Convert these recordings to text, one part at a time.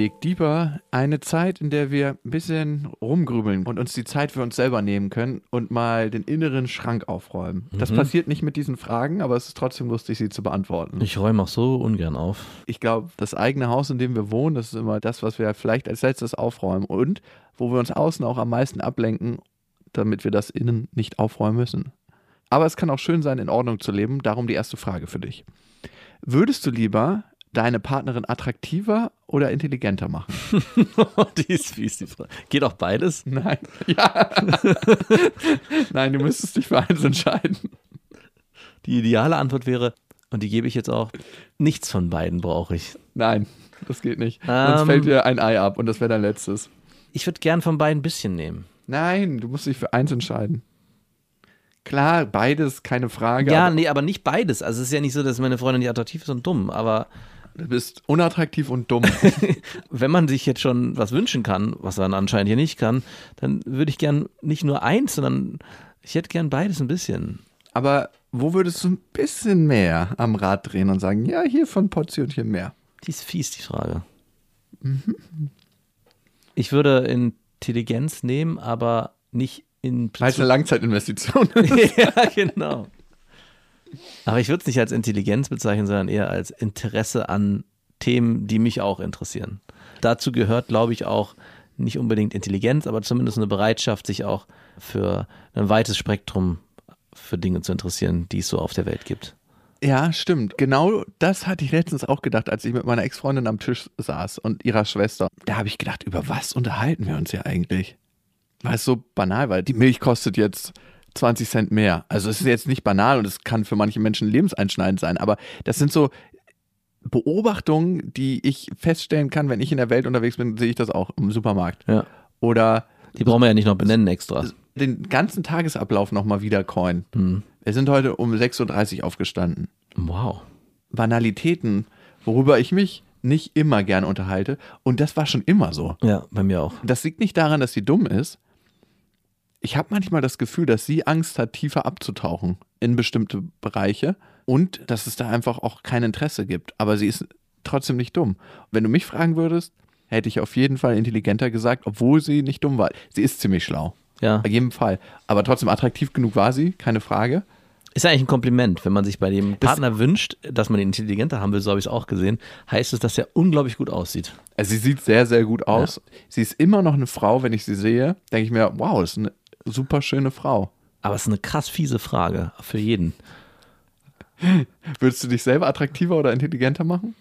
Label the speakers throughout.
Speaker 1: Dig Deeper eine Zeit, in der wir ein bisschen rumgrübeln und uns die Zeit für uns selber nehmen können und mal den inneren Schrank aufräumen. Das
Speaker 2: Mhm.
Speaker 1: passiert nicht mit diesen Fragen, aber es ist trotzdem lustig, sie zu beantworten.
Speaker 2: Ich räume auch so ungern auf.
Speaker 1: Ich glaube, das eigene Haus, in dem wir wohnen, das ist immer das, was wir vielleicht als letztes aufräumen und wo wir uns außen auch am meisten ablenken, damit wir das innen nicht aufräumen müssen. Aber es kann auch schön sein, in Ordnung zu leben. Darum die erste Frage für dich. Würdest du lieber deine Partnerin attraktiver oder intelligenter machen?
Speaker 2: die ist fies, die Frage. Geht auch beides?
Speaker 1: Nein. Ja. Nein, du müsstest dich für eins entscheiden.
Speaker 2: Die ideale Antwort wäre, und die gebe ich jetzt auch, nichts von beiden brauche ich.
Speaker 1: Nein, das geht nicht. Sonst
Speaker 2: Ähm.
Speaker 1: fällt dir ein Ei ab und das wäre dein letztes.
Speaker 2: Ich würde gern von beiden ein bisschen nehmen.
Speaker 1: Nein, du musst dich für eins entscheiden. Klar, beides, keine Frage.
Speaker 2: Ja,
Speaker 1: aber
Speaker 2: nee, aber nicht beides. Also es ist ja nicht so, dass meine Freundin nicht attraktiv ist und dumm, aber
Speaker 1: du bist unattraktiv und dumm.
Speaker 2: wenn man sich jetzt schon was wünschen kann, was man anscheinend hier nicht kann, dann würde ich gern nicht nur eins, sondern ich hätte gern beides ein bisschen.
Speaker 1: aber wo würdest du ein bisschen mehr am Rad drehen und sagen, ja, hier von Portionchen mehr?
Speaker 2: Die ist fies, die Frage. Ich würde Intelligenz nehmen, aber nicht in
Speaker 1: Weil es eine Langzeitinvestition ist.
Speaker 2: ja, genau. Aber ich würde es nicht als Intelligenz bezeichnen, sondern eher als Interesse an Themen, die mich auch interessieren. Dazu gehört, glaube ich, auch nicht unbedingt Intelligenz, aber zumindest eine Bereitschaft, sich auch für ein weites Spektrum für Dinge zu interessieren, die es so auf der Welt gibt.
Speaker 1: Ja, stimmt. Genau das hatte ich letztens auch gedacht, als ich mit meiner Ex-Freundin am Tisch saß und ihrer Schwester. Da habe ich gedacht, über was unterhalten wir uns ja eigentlich? Weil es so banal war. Die Milch kostet jetzt 20 Cent mehr. Also es ist jetzt nicht banal und es kann für manche Menschen lebenseinschneidend sein, aber das sind so Beobachtungen, die ich feststellen kann, wenn ich in der Welt unterwegs bin, sehe ich das auch im Supermarkt.
Speaker 2: Ja.
Speaker 1: Oder
Speaker 2: Die brauchen wir ja nicht noch benennen extra.
Speaker 1: den ganzen Tagesablauf nochmal wieder coin.
Speaker 2: Hm.
Speaker 1: Wir sind heute um 6.30 Uhr aufgestanden.
Speaker 2: Wow.
Speaker 1: Banalitäten, worüber ich mich nicht immer gern unterhalte. Und das war schon immer so.
Speaker 2: Ja, bei mir auch.
Speaker 1: Das liegt nicht daran, dass sie dumm ist. Ich habe manchmal das Gefühl, dass sie Angst hat, tiefer abzutauchen in bestimmte Bereiche und dass es da einfach auch kein Interesse gibt. Aber sie ist trotzdem nicht dumm. Wenn du mich fragen würdest, hätte ich auf jeden Fall intelligenter gesagt, obwohl sie nicht dumm war. Sie ist ziemlich schlau.
Speaker 2: Ja.
Speaker 1: Bei jedem Fall. Aber trotzdem attraktiv genug war sie, keine Frage.
Speaker 2: Ist eigentlich ein Kompliment, wenn man sich bei dem Partner wünscht, dass man ihn intelligenter haben will, so habe ich es auch gesehen, heißt es, dass er unglaublich gut aussieht.
Speaker 1: Also sie sieht sehr, sehr gut aus. Sie ist immer noch eine Frau, wenn ich sie sehe, denke ich mir, wow, das ist eine super schöne Frau.
Speaker 2: Aber es ist eine krass fiese Frage für jeden.
Speaker 1: Würdest du dich selber attraktiver oder intelligenter machen?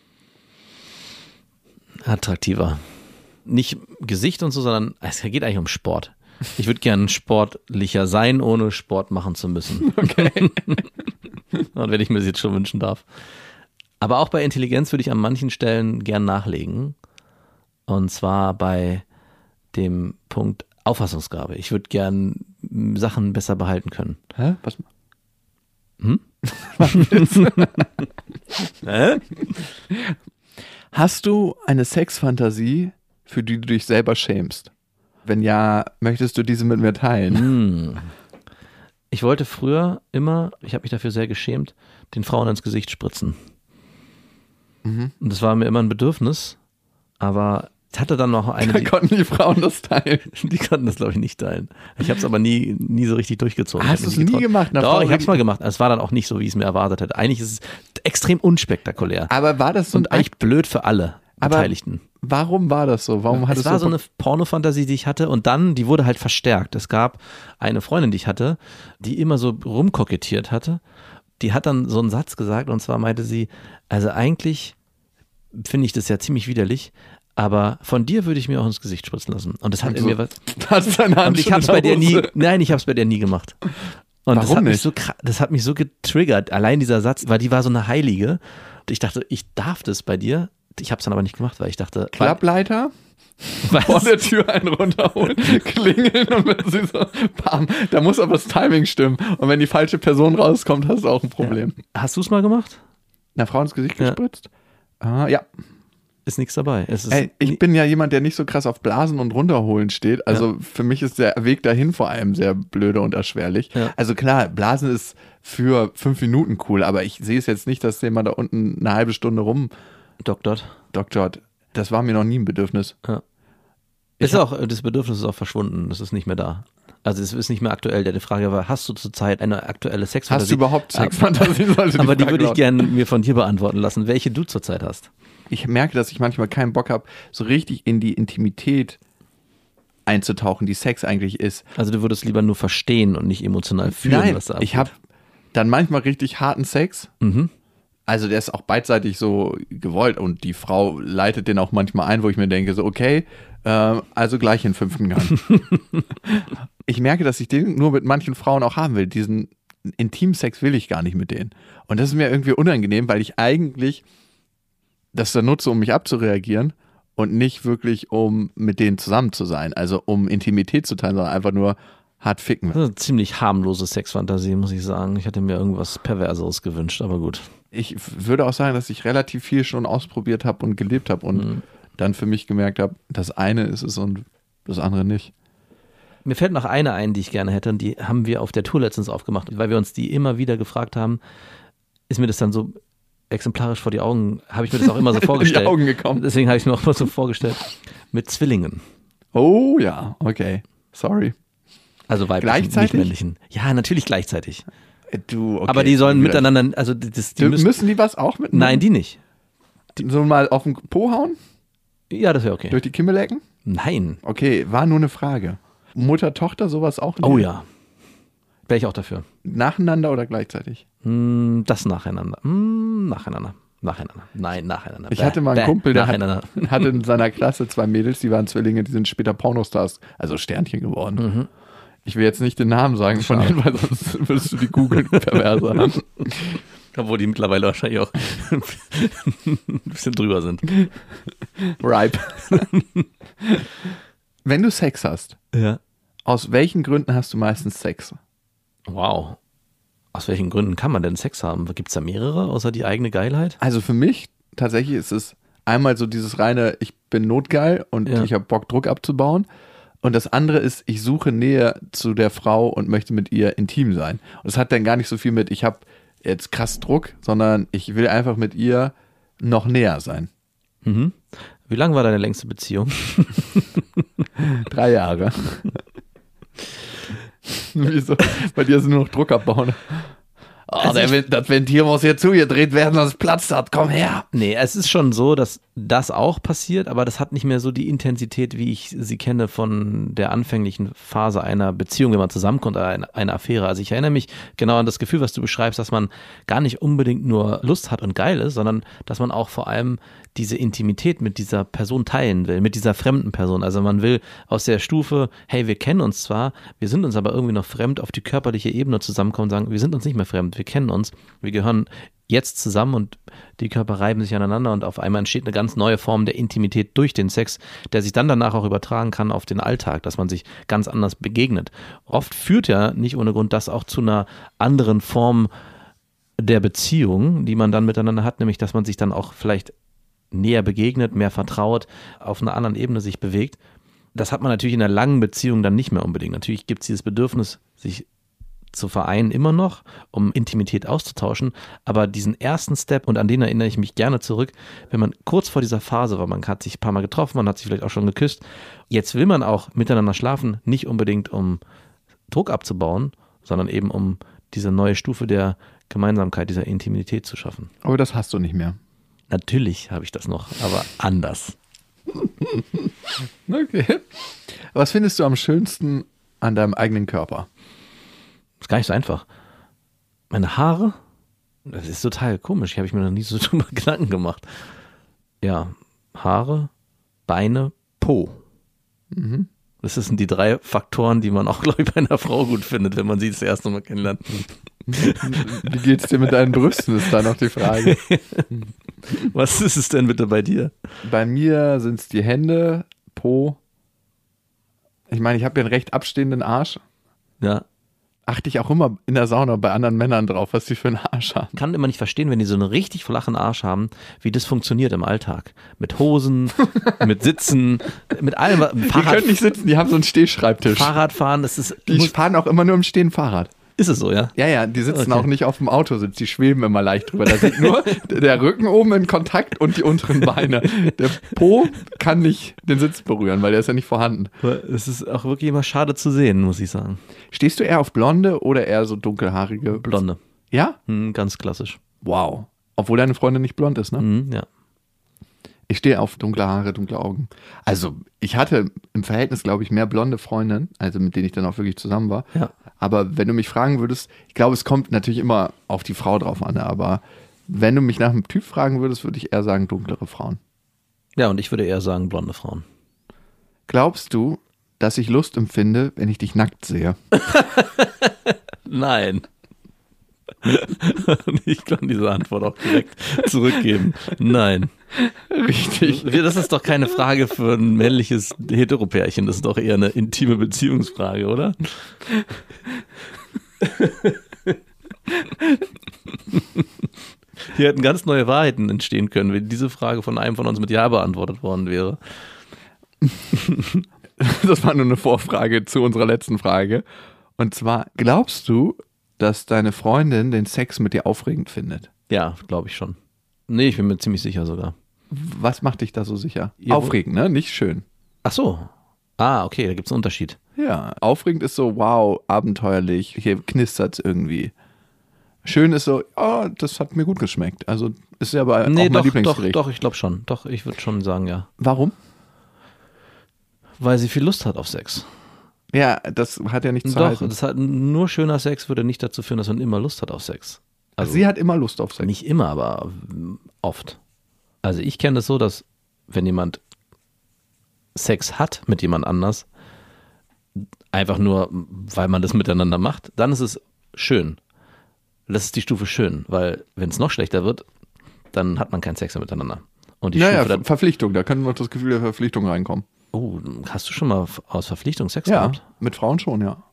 Speaker 2: Attraktiver. Nicht Gesicht und so, sondern es geht eigentlich um Sport. Ich würde gern sportlicher sein, ohne Sport machen zu müssen.
Speaker 1: Okay.
Speaker 2: Und wenn ich mir das jetzt schon wünschen darf. Aber auch bei Intelligenz würde ich an manchen Stellen gern nachlegen. Und zwar bei dem Punkt Auffassungsgabe. Ich würde gern m, Sachen besser behalten können.
Speaker 1: Hä? Was?
Speaker 2: Hä?
Speaker 1: Hast du eine Sexfantasie, für die du dich selber schämst? Wenn ja, möchtest du diese mit mir teilen?
Speaker 2: Hm. Ich wollte früher immer, ich habe mich dafür sehr geschämt, den Frauen ins Gesicht spritzen. Und das war mir immer ein Bedürfnis, aber ich hatte dann noch eine,
Speaker 1: Da konnten die Frauen das teilen.
Speaker 2: die konnten das glaube ich nicht teilen. Ich habe es aber nie, nie so richtig durchgezogen.
Speaker 1: Hast du es nie
Speaker 2: getraut.
Speaker 1: gemacht? Einer
Speaker 2: Doch,
Speaker 1: Frau
Speaker 2: ich habe es mal gemacht. Es war dann auch nicht so, wie ich es mir erwartet hätte. Eigentlich ist es extrem unspektakulär
Speaker 1: Aber war das so ein
Speaker 2: und eigentlich blöd für alle
Speaker 1: Aber
Speaker 2: Beteiligten.
Speaker 1: Warum war das so? Warum
Speaker 2: Es
Speaker 1: hattest
Speaker 2: war
Speaker 1: du
Speaker 2: so eine Pornofantasie, die ich hatte und dann, die wurde halt verstärkt. Es gab eine Freundin, die ich hatte, die immer so rumkokettiert hatte. Die hat dann so einen Satz gesagt und zwar meinte sie, also eigentlich finde ich das ja ziemlich widerlich, aber von dir würde ich mir auch ins Gesicht spritzen lassen. Und das hat in
Speaker 1: so,
Speaker 2: mir was.
Speaker 1: hast deine Hand
Speaker 2: Und ich
Speaker 1: schon
Speaker 2: habe es
Speaker 1: in
Speaker 2: bei dir nie, nein, ich habe es bei dir nie gemacht. Und das
Speaker 1: Warum
Speaker 2: hat mich
Speaker 1: nicht?
Speaker 2: so kra- das hat mich so getriggert, allein dieser Satz, weil die war so eine Heilige. Und ich dachte, ich darf das bei dir. Ich habe es dann aber nicht gemacht, weil ich dachte,
Speaker 1: Klappleiter?
Speaker 2: was?
Speaker 1: Vor der Tür einen runterholen, klingeln und wenn sie so, bam, da muss aber das Timing stimmen. Und wenn die falsche Person rauskommt, hast du auch ein Problem.
Speaker 2: Hast du es mal gemacht?
Speaker 1: Einer Frau ins Gesicht
Speaker 2: Ja.
Speaker 1: gespritzt? Ah, ja.
Speaker 2: Ist nichts dabei. Ist
Speaker 1: Ey, ich bin ja jemand, der nicht so krass auf Blasen und runterholen steht. Also für mich ist der Weg dahin vor allem sehr blöde und erschwerlich.
Speaker 2: Ja.
Speaker 1: Also klar, Blasen ist für fünf Minuten cool, aber ich sehe es jetzt nicht, dass jemand da unten eine halbe Stunde rum
Speaker 2: Doktort.
Speaker 1: doktort. Das war mir noch nie ein Bedürfnis.
Speaker 2: Ist auch, das Bedürfnis ist auch verschwunden. Das ist nicht mehr da. Also es ist nicht mehr aktuell. Die Frage war, hast du zurzeit eine aktuelle Sexfantasie?
Speaker 1: Hast du überhaupt Sexfantasie?
Speaker 2: Aber die
Speaker 1: Frage
Speaker 2: würde ich gerne mir von dir beantworten lassen, welche du zurzeit hast.
Speaker 1: Ich merke, dass ich manchmal keinen Bock habe, so richtig in die Intimität einzutauchen, die Sex eigentlich ist.
Speaker 2: Also du würdest lieber nur verstehen und nicht emotional fühlen,
Speaker 1: Nein,
Speaker 2: was da
Speaker 1: ich
Speaker 2: abgeht.
Speaker 1: habe dann manchmal richtig harten Sex.
Speaker 2: Mhm.
Speaker 1: Also der ist auch beidseitig so gewollt und die Frau leitet den auch manchmal ein, wo ich mir denke, so okay, äh, also gleich in fünften Gang. ich merke, dass ich den nur mit manchen Frauen auch haben will. Diesen Intimsex will ich gar nicht mit denen. Und das ist mir irgendwie unangenehm, weil ich eigentlich das dann nutze, um mich abzureagieren und nicht wirklich, um mit denen zusammen zu sein. Also um Intimität zu teilen, sondern einfach nur hart ficken.
Speaker 2: Das ist eine ziemlich harmlose Sexfantasie, muss ich sagen. Ich hätte mir irgendwas Perverseres gewünscht, aber gut.
Speaker 1: ich würde auch sagen, dass ich relativ viel schon ausprobiert habe und gelebt habe und
Speaker 2: Mhm.
Speaker 1: dann für mich gemerkt habe, das eine ist es und das andere nicht.
Speaker 2: Mir fällt noch eine ein, die ich gerne hätte, und die haben wir auf der Tour letztens aufgemacht, weil wir uns die immer wieder gefragt haben, ist mir das dann so exemplarisch vor die Augen, habe ich mir das auch immer so vorgestellt.
Speaker 1: Die Augen gekommen.
Speaker 2: Deswegen habe ich mir auch mal so vorgestellt, mit Zwillingen.
Speaker 1: Oh ja, okay. Sorry.
Speaker 2: Also weiblichen,
Speaker 1: Gleichzeitig?
Speaker 2: nicht männlichen. Ja, natürlich gleichzeitig.
Speaker 1: Äh, Du, okay.
Speaker 2: Aber die sollen miteinander, also das, die
Speaker 1: Du,
Speaker 2: müssen,
Speaker 1: müssen die was auch mit?
Speaker 2: nein, die nicht.
Speaker 1: So mal auf den Po hauen?
Speaker 2: Ja, das wäre okay.
Speaker 1: Durch die Kimme lecken?
Speaker 2: Nein.
Speaker 1: Okay, war nur eine Frage. Mutter, Tochter, sowas auch? nicht?
Speaker 2: Oh ja. Wäre ich auch dafür.
Speaker 1: Nacheinander oder gleichzeitig?
Speaker 2: Hm, das nacheinander. Hm, nacheinander. Nacheinander. Nein, nacheinander.
Speaker 1: Ich hatte mal einen
Speaker 2: bäh,
Speaker 1: Kumpel, der hat, hatte in seiner Klasse zwei Mädels, die waren Zwillinge, die sind später Pornostars, also Sternchen geworden.
Speaker 2: Mhm.
Speaker 1: Ich will jetzt nicht den Namen sagen von denen, weil sonst würdest du die googeln, perverser.
Speaker 2: Obwohl die mittlerweile wahrscheinlich auch ein bisschen drüber sind.
Speaker 1: Ripe. Wenn du Sex hast,
Speaker 2: Ja.
Speaker 1: aus welchen Gründen hast du meistens Sex?
Speaker 2: Wow. Aus welchen Gründen kann man denn Sex haben? Gibt es da mehrere, außer die eigene Geilheit?
Speaker 1: Also für mich tatsächlich ist es einmal so dieses reine, ich bin notgeil und
Speaker 2: Ja.
Speaker 1: ich habe Bock, Druck abzubauen. Und das andere ist, ich suche Nähe zu der Frau und möchte mit ihr intim sein. Und das hat dann gar nicht so viel mit, ich habe jetzt krass Druck, sondern ich will einfach mit ihr noch näher sein.
Speaker 2: Mhm. Wie lang war deine längste Beziehung?
Speaker 1: Drei Jahre. Wieso? Bei dir sind nur noch Druck abbauen. Oh,
Speaker 2: Also
Speaker 1: der, das Ventil muss hier zugedreht werden, sonst platzt hat. Komm her.
Speaker 2: Nee, es ist schon so, dass das auch passiert, aber das hat nicht mehr so die Intensität, wie ich sie kenne von der anfänglichen Phase einer Beziehung, wenn man zusammenkommt, einer Affäre. Also ich erinnere mich genau an das Gefühl, was du beschreibst, dass man gar nicht unbedingt nur Lust hat und geil ist, sondern dass man auch vor allem diese Intimität mit dieser Person teilen will, mit dieser fremden Person. Also man will aus der Stufe, hey, wir kennen uns zwar, wir sind uns aber irgendwie noch fremd, auf die körperliche Ebene zusammenkommen und sagen, wir sind uns nicht mehr fremd, wir kennen uns, wir gehören jetzt zusammen und die Körper reiben sich aneinander und auf einmal entsteht eine ganz neue Form der Intimität durch den Sex, der sich dann danach auch übertragen kann auf den Alltag, dass man sich ganz anders begegnet. Oft führt ja nicht ohne Grund das auch zu einer anderen Form der Beziehung, die man dann miteinander hat, nämlich dass man sich dann auch vielleicht näher begegnet, mehr vertraut, auf einer anderen Ebene sich bewegt. Das hat man natürlich in einer langen Beziehung dann nicht mehr unbedingt. Natürlich gibt es dieses Bedürfnis, sich zu vereinen immer noch, um Intimität auszutauschen, aber diesen ersten Step, und an den erinnere ich mich gerne zurück, wenn man kurz vor dieser Phase war, man hat sich ein paar Mal getroffen, man hat sich vielleicht auch schon geküsst, jetzt will man auch miteinander schlafen, nicht unbedingt um Druck abzubauen, sondern eben um diese neue Stufe der Gemeinsamkeit, dieser Intimität zu schaffen.
Speaker 1: Aber das hast du nicht mehr.
Speaker 2: Natürlich habe ich das noch, aber anders.
Speaker 1: Okay. Was findest du am schönsten an deinem eigenen Körper?
Speaker 2: Ist gar nicht so einfach. Meine Haare, das ist total komisch. Habe ich mir noch nie so drüber Gedanken gemacht. Ja, Haare, Beine, Po. Das sind die drei Faktoren, die man auch, glaube ich, bei einer Frau gut findet, wenn man sie das erste Mal kennenlernt.
Speaker 1: Wie geht's dir mit deinen Brüsten, ist da noch die Frage.
Speaker 2: Was ist es denn bitte bei dir?
Speaker 1: Bei mir sind es die Hände, Po. Ich meine, ich habe ja einen recht abstehenden Arsch.
Speaker 2: Ja,
Speaker 1: Achte ich auch immer in der Sauna bei anderen Männern drauf, was die für einen Arsch haben.
Speaker 2: kann immer nicht verstehen, wenn die so einen richtig flachen Arsch haben, wie das funktioniert im Alltag. Mit Hosen, mit Sitzen, mit allem.
Speaker 1: Die
Speaker 2: Fahrrad,
Speaker 1: können nicht sitzen, die haben so einen Stehschreibtisch.
Speaker 2: Fahrradfahren, das ist.
Speaker 1: Die fahren auch immer nur im Stehen Fahrrad.
Speaker 2: Ist es so, ja?
Speaker 1: Ja, ja, die sitzen
Speaker 2: Okay.
Speaker 1: auch nicht auf dem Autositz, die schweben immer leicht drüber. Da sind nur der Rücken oben in Kontakt und die unteren Beine. Der Po kann nicht den Sitz berühren, weil der ist ja nicht vorhanden.
Speaker 2: Es ist auch wirklich immer schade zu sehen, muss ich sagen.
Speaker 1: Stehst du eher auf blonde oder eher so dunkelhaarige?
Speaker 2: Blonde.
Speaker 1: Ja?
Speaker 2: Hm, ganz klassisch.
Speaker 1: Wow. Obwohl deine Freundin nicht blond ist, ne?
Speaker 2: Hm, ja.
Speaker 1: Ich stehe auf dunkle Haare, dunkle Augen. Also, ich hatte im Verhältnis, glaube ich, mehr blonde Freundinnen, also mit denen ich dann auch wirklich zusammen war.
Speaker 2: Ja.
Speaker 1: Aber wenn du mich fragen würdest, ich glaube, es kommt natürlich immer auf die Frau drauf an, aber wenn du mich nach einem Typ fragen würdest, würde ich eher sagen dunklere Frauen.
Speaker 2: Ja, und ich würde eher sagen blonde Frauen.
Speaker 1: Glaubst du, dass ich Lust empfinde, wenn ich dich nackt sehe?
Speaker 2: Nein. ich kann diese Antwort auch direkt zurückgeben. Nein.
Speaker 1: Richtig.
Speaker 2: Das ist doch keine Frage für ein männliches Heteropärchen. Das ist doch eher eine intime Beziehungsfrage, oder? Hier hätten ganz neue Wahrheiten entstehen können, wenn diese Frage von einem von uns mit Ja beantwortet worden wäre.
Speaker 1: Das war nur eine Vorfrage zu unserer letzten Frage. Und zwar, glaubst du, dass deine Freundin den Sex mit dir aufregend findet?
Speaker 2: Ja, glaube ich schon. Nee, ich bin mir ziemlich sicher sogar.
Speaker 1: Was macht dich da so sicher?
Speaker 2: Ja,
Speaker 1: aufregend, ne? Nicht schön.
Speaker 2: Ach so. Ah, okay, da gibt es einen Unterschied.
Speaker 1: Ja, aufregend ist so, wow, abenteuerlich, hier knistert irgendwie. Schön ist so, oh, das hat mir gut geschmeckt. Also ist ja aber
Speaker 2: Nee,
Speaker 1: auch mein
Speaker 2: doch, doch,
Speaker 1: Lieblingsgericht.
Speaker 2: doch, ich glaube schon. Doch, ich würde schon sagen, ja.
Speaker 1: Warum?
Speaker 2: Weil sie viel Lust hat auf Sex.
Speaker 1: Ja, das hat ja nichts zu
Speaker 2: Doch,
Speaker 1: halten.
Speaker 2: das hat nur schöner Sex würde nicht dazu führen, dass man immer Lust hat auf Sex. Also
Speaker 1: Sie hat immer Lust auf Sex.
Speaker 2: nicht immer, aber ähm, oft. Also ich kenne das so, dass wenn jemand Sex hat mit jemand anders, einfach nur, weil man das miteinander macht, dann ist es schön. Das ist die Stufe schön, weil wenn es noch schlechter wird, dann hat man keinen Sex mehr miteinander. Und die
Speaker 1: Naja,
Speaker 2: Stufe
Speaker 1: Verpflichtung, da kann noch das Gefühl der Verpflichtung reinkommen.
Speaker 2: Oh, hast du schon mal aus Verpflichtung Sex
Speaker 1: Ja,
Speaker 2: gehabt?
Speaker 1: mit Frauen schon, ja.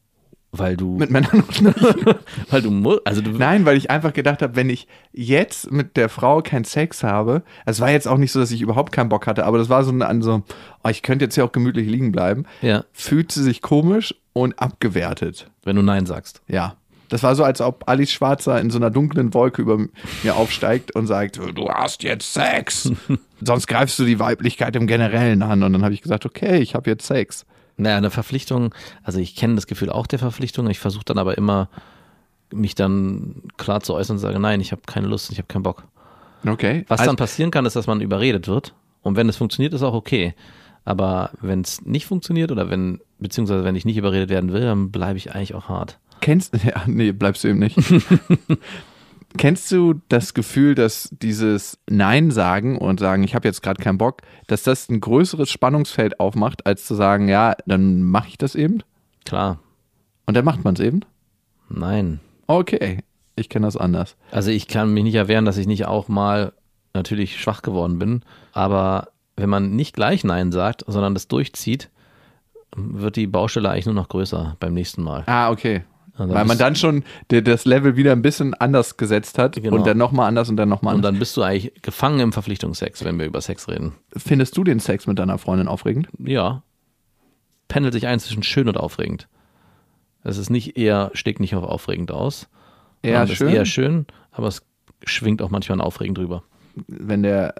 Speaker 2: Weil du,
Speaker 1: Mit Männern noch nicht.
Speaker 2: weil du, mu- also du,
Speaker 1: Nein, weil ich einfach gedacht habe, wenn ich jetzt mit der Frau keinen Sex habe, es war jetzt auch nicht so, dass ich überhaupt keinen Bock hatte, aber das war so an so, oh, ich könnte jetzt hier auch gemütlich liegen bleiben,
Speaker 2: ja,
Speaker 1: fühlt sie sich komisch und abgewertet.
Speaker 2: wenn du Nein sagst.
Speaker 1: Ja. Das war so, als ob Alice Schwarzer in so einer dunklen Wolke über mir aufsteigt und sagt, du hast jetzt Sex. Sonst greifst du die Weiblichkeit im Generellen an. Und dann habe ich gesagt, okay, ich habe jetzt Sex.
Speaker 2: Naja, eine Verpflichtung, also ich kenne das Gefühl auch der Verpflichtung. Ich versuche dann aber immer, mich dann klar zu äußern und sage, nein, ich habe keine Lust, ich habe keinen Bock.
Speaker 1: Okay.
Speaker 2: Was
Speaker 1: also,
Speaker 2: dann passieren kann, ist, dass man überredet wird. Und wenn es funktioniert, ist auch okay. Aber wenn es nicht funktioniert oder wenn, beziehungsweise wenn ich nicht überredet werden will, dann bleibe ich eigentlich auch hart.
Speaker 1: Kennst ja, nee, bleibst du eben nicht. Kennst du das Gefühl, dass dieses Nein sagen und sagen, ich habe jetzt gerade keinen Bock, dass das ein größeres Spannungsfeld aufmacht, als zu sagen, ja, dann mache ich das eben?
Speaker 2: Klar,
Speaker 1: Und dann macht man es eben?
Speaker 2: nein.
Speaker 1: Okay, ich kenne das anders.
Speaker 2: Also ich kann mich nicht erwehren, dass ich nicht auch mal natürlich schwach geworden bin. Aber wenn man nicht gleich Nein sagt, sondern das durchzieht, wird die Baustelle eigentlich nur noch größer beim nächsten Mal.
Speaker 1: Ah, okay.
Speaker 2: Also
Speaker 1: Weil man dann schon das Level wieder ein bisschen anders gesetzt hat
Speaker 2: Genau.
Speaker 1: und dann nochmal anders und dann nochmal
Speaker 2: Und
Speaker 1: anders.
Speaker 2: dann bist du eigentlich gefangen im Verpflichtungsex, wenn wir über Sex reden.
Speaker 1: Findest du den Sex mit deiner Freundin aufregend?
Speaker 2: Ja. Pendelt sich ein zwischen schön und aufregend. Es ist nicht eher, steckt nicht auf aufregend aus.
Speaker 1: Eher schön,
Speaker 2: Ist eher schön, aber es schwingt auch manchmal aufregend drüber.
Speaker 1: wenn der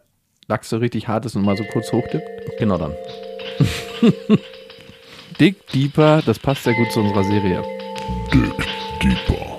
Speaker 1: Lachs so richtig hart ist und mal so kurz hochdippt?
Speaker 2: Genau dann.
Speaker 1: Dick Deeper, das passt sehr gut zu unserer Serie.
Speaker 3: Dig deeper.